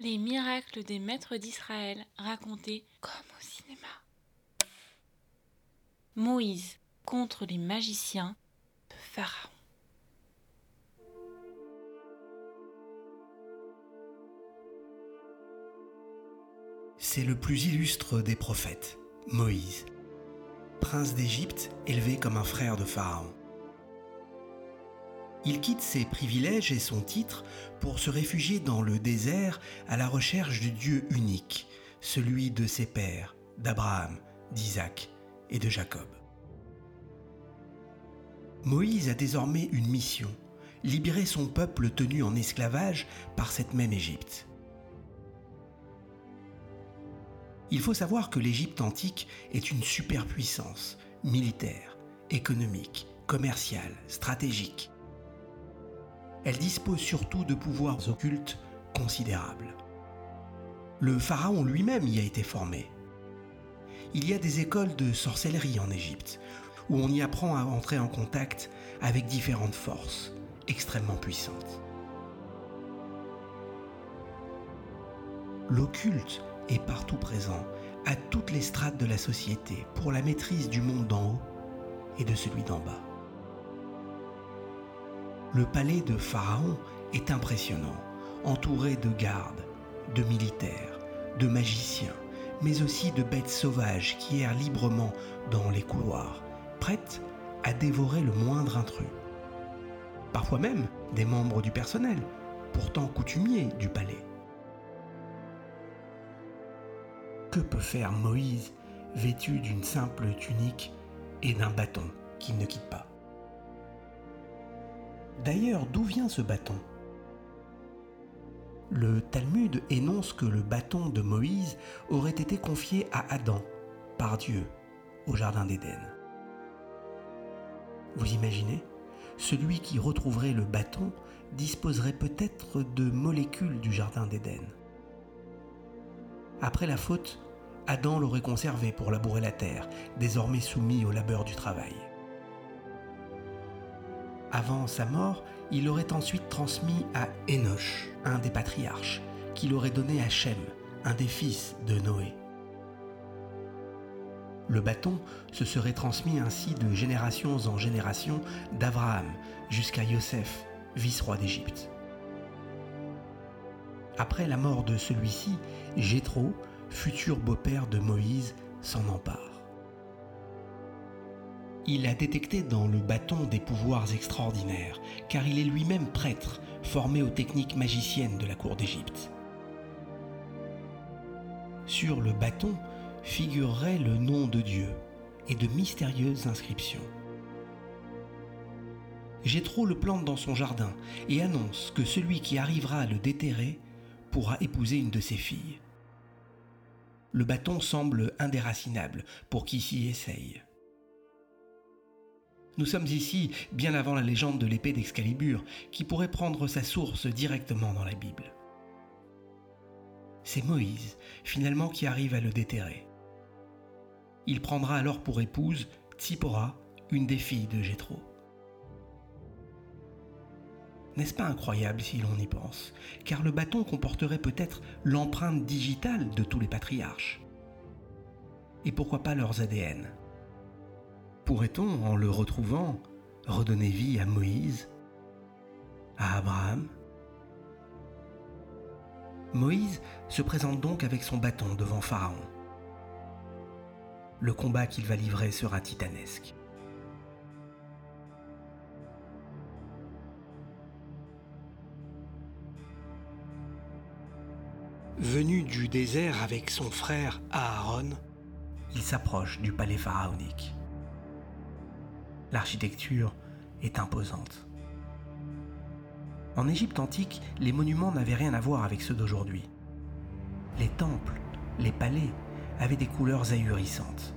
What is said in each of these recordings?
Les miracles des maîtres d'Israël racontés comme au cinéma. Moïse contre les magiciens de Pharaon. C'est le plus illustre des prophètes, Moïse, prince d'Égypte élevé comme un frère de Pharaon. Il quitte ses privilèges et son titre pour se réfugier dans le désert à la recherche du Dieu unique, celui de ses pères, d'Abraham, d'Isaac et de Jacob. Moïse a désormais une mission, libérer son peuple tenu en esclavage par cette même Égypte. Il faut savoir que l'Égypte antique est une superpuissance militaire, économique, commerciale, stratégique elle dispose surtout de pouvoirs occultes considérables. Le pharaon lui-même y a été formé. Il y a des écoles de sorcellerie en Égypte, où on y apprend à entrer en contact avec différentes forces extrêmement puissantes. L'occulte est partout présent, à toutes les strates de la société, pour la maîtrise du monde d'en haut et de celui d'en bas. Le palais de Pharaon est impressionnant, entouré de gardes, de militaires, de magiciens, mais aussi de bêtes sauvages qui errent librement dans les couloirs, prêtes à dévorer le moindre intrus. Parfois même des membres du personnel, pourtant coutumiers du palais. Que peut faire Moïse vêtu d'une simple tunique et d'un bâton qu'il ne quitte pas? D'ailleurs, d'où vient ce bâton? Le Talmud énonce que le bâton de Moïse aurait été confié à Adam par Dieu au Jardin d'Éden. Vous imaginez? Celui qui retrouverait le bâton disposerait peut-être de molécules du Jardin d'Éden. Après la faute, Adam l'aurait conservé pour labourer la terre, désormais soumis au labeur du travail. Avant sa mort, il l'aurait ensuite transmis à Enoch, un des patriarches, qui l'aurait donné à Shem, un des fils de Noé. Le bâton se serait transmis ainsi de générations en générations d'Abraham jusqu'à Yosef, vice-roi d'Égypte. Après la mort de celui-ci, Jéthro, futur beau-père de Moïse, s'en empare il a détecté dans le bâton des pouvoirs extraordinaires, car il est lui-même prêtre, formé aux techniques magiciennes de la cour d'Égypte. Sur le bâton figurerait le nom de Dieu et de mystérieuses inscriptions. Jétro le plante dans son jardin et annonce que celui qui arrivera à le déterrer pourra épouser une de ses filles. Le bâton semble indéracinable pour qui s'y essaye. Nous sommes ici bien avant la légende de l'épée d'Excalibur, qui pourrait prendre sa source directement dans la Bible. C'est Moïse, finalement, qui arrive à le déterrer. Il prendra alors pour épouse Tsipora, une des filles de Jéthro. N'est-ce pas incroyable si l'on y pense Car le bâton comporterait peut-être l'empreinte digitale de tous les patriarches? Et pourquoi pas leurs ADN Pourrait-on, en le retrouvant, redonner vie à Moïse, à Abraham? Moïse se présente donc avec son bâton devant Pharaon. Le combat qu'il va livrer sera titanesque. Venu du désert avec son frère Aaron, il s'approche du palais pharaonique l'architecture est imposante. En Égypte antique, les monuments n'avaient rien à voir avec ceux d'aujourd'hui. Les temples, les palais avaient des couleurs ahurissantes.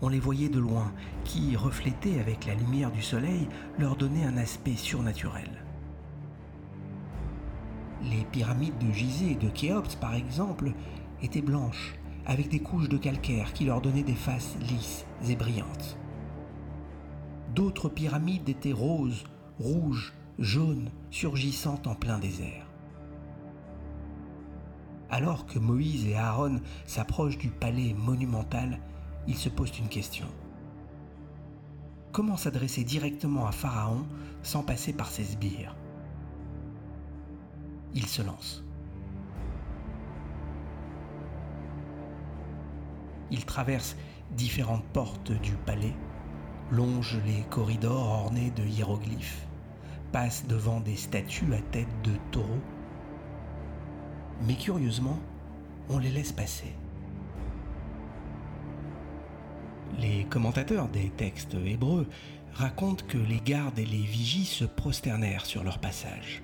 On les voyait de loin, qui, reflétés avec la lumière du soleil, leur donnaient un aspect surnaturel. Les pyramides de Gizeh et de Khéops, par exemple, étaient blanches, avec des couches de calcaire qui leur donnaient des faces lisses et brillantes. D'autres pyramides étaient roses, rouges, jaunes, surgissant en plein désert. Alors que Moïse et Aaron s'approchent du palais monumental, ils se posent une question. Comment s'adresser directement à Pharaon sans passer par ses sbires? Ils se lancent. Ils traversent différentes portes du palais, longent les corridors ornés de hiéroglyphes, passent devant des statues à tête de taureau. Mais curieusement, on les laisse passer. Les commentateurs des textes hébreux racontent que les gardes et les vigies se prosternèrent sur leur passage.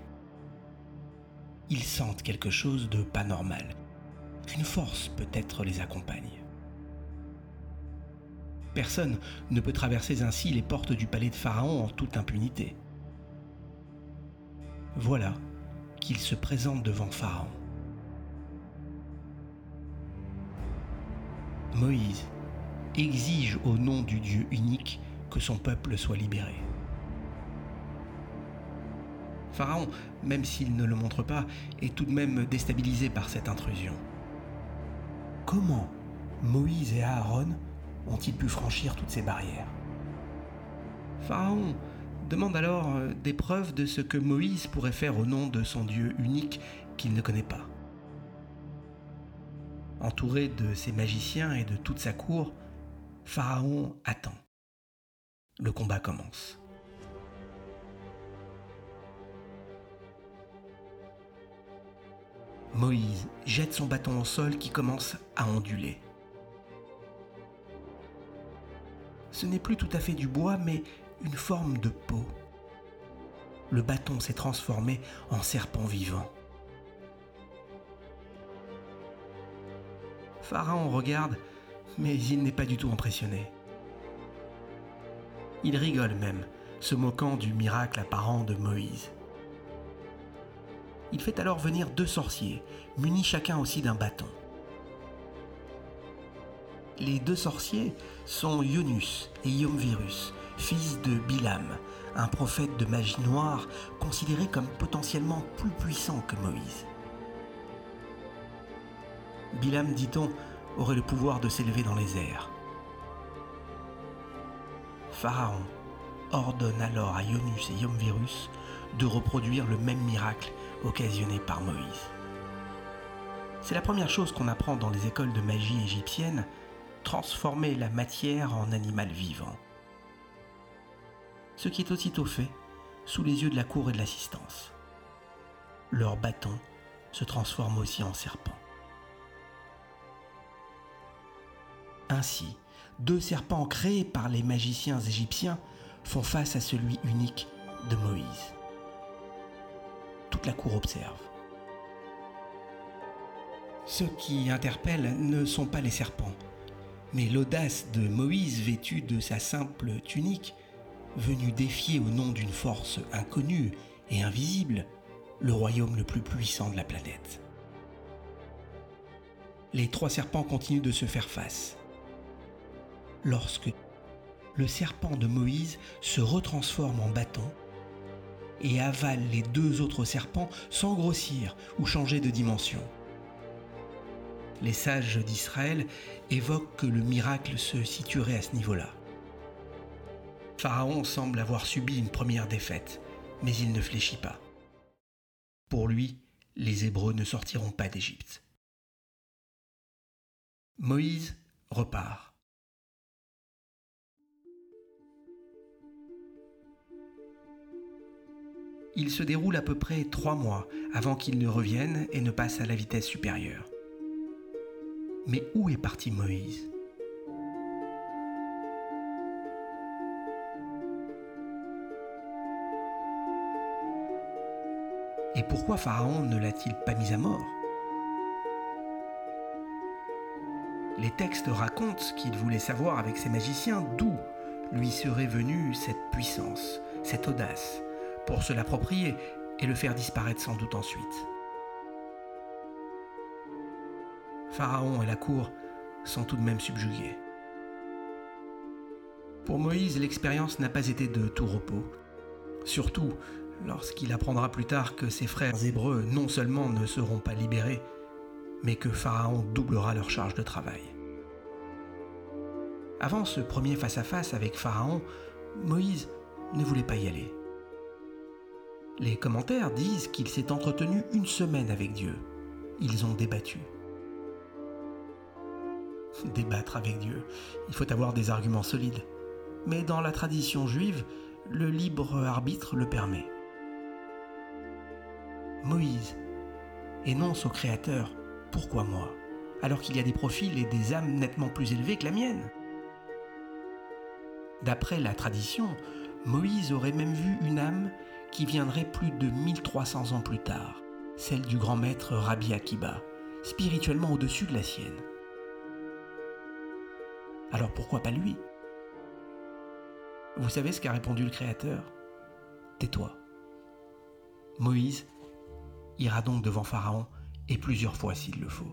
Ils sentent quelque chose de pas normal, qu'une force peut-être les accompagne. Personne ne peut traverser ainsi les portes du palais de Pharaon en toute impunité. Voilà qu'il se présente devant Pharaon. Moïse exige au nom du Dieu unique que son peuple soit libéré. Pharaon, même s'il ne le montre pas, est tout de même déstabilisé par cette intrusion. Comment Moïse et Aaron ont-ils pu franchir toutes ces barrières Pharaon demande alors euh, des preuves de ce que Moïse pourrait faire au nom de son Dieu unique qu'il ne connaît pas. Entouré de ses magiciens et de toute sa cour, Pharaon attend. Le combat commence. Moïse jette son bâton au sol qui commence à onduler. Ce n'est plus tout à fait du bois, mais une forme de peau. Le bâton s'est transformé en serpent vivant. Pharaon regarde mais il n'est pas du tout impressionné. Il rigole même, se moquant du miracle apparent de Moïse. Il fait alors venir deux sorciers, munis chacun aussi d'un bâton. Les deux sorciers sont Yonus et Yomvirus, fils de Bilam, un prophète de magie noire considéré comme potentiellement plus puissant que Moïse. Bilam, dit-on, aurait le pouvoir de s'élever dans les airs. Pharaon ordonne alors à Ionus et Yomvirus de reproduire le même miracle occasionné par Moïse. C'est la première chose qu'on apprend dans les écoles de magie égyptienne, transformer la matière en animal vivant. Ce qui est aussitôt fait sous les yeux de la cour et de l'assistance. Leur bâton se transforme aussi en serpent. Ainsi, deux serpents créés par les magiciens égyptiens font face à celui unique de Moïse. Toute la cour observe. Ce qui interpelle ne sont pas les serpents, mais l'audace de Moïse vêtu de sa simple tunique, venu défier au nom d'une force inconnue et invisible le royaume le plus puissant de la planète. Les trois serpents continuent de se faire face lorsque le serpent de Moïse se retransforme en bâton et avale les deux autres serpents sans grossir ou changer de dimension. Les sages d'Israël évoquent que le miracle se situerait à ce niveau-là. Pharaon semble avoir subi une première défaite, mais il ne fléchit pas. Pour lui, les Hébreux ne sortiront pas d'Égypte. Moïse repart. il se déroule à peu près trois mois avant qu'il ne revienne et ne passe à la vitesse supérieure. Mais où est parti Moïse? Et pourquoi Pharaon ne l'a-t-il pas mis à mort? Les textes racontent qu'il voulait savoir avec ses magiciens d'où lui serait venue cette puissance, cette audace, pour se l'approprier et le faire disparaître sans doute ensuite. Pharaon et la cour sont tout de même subjugués. Pour Moïse, l'expérience n'a pas été de tout repos, surtout lorsqu'il apprendra plus tard que ses frères hébreux non seulement ne seront pas libérés, mais que Pharaon doublera leur charge de travail. Avant ce premier face-à-face avec Pharaon, Moïse ne voulait pas y aller. Les commentaires disent qu'il s'est entretenu une semaine avec Dieu. Ils ont débattu. Débattre avec Dieu, il faut avoir des arguments solides. Mais dans la tradition juive, le libre arbitre le permet. Moïse énonce au Créateur Pourquoi moi alors qu'il y a des profils et des âmes nettement plus élevés que la mienne? D'après la tradition, Moïse aurait même vu une âme qui viendrait plus de 1300 ans plus tard, celle du grand maître Rabbi Akiba, spirituellement au-dessus de la sienne. Alors pourquoi pas lui? Vous savez ce qu'a répondu le Créateur? Tais-toi. Moïse ira donc devant Pharaon et plusieurs fois s'il le faut.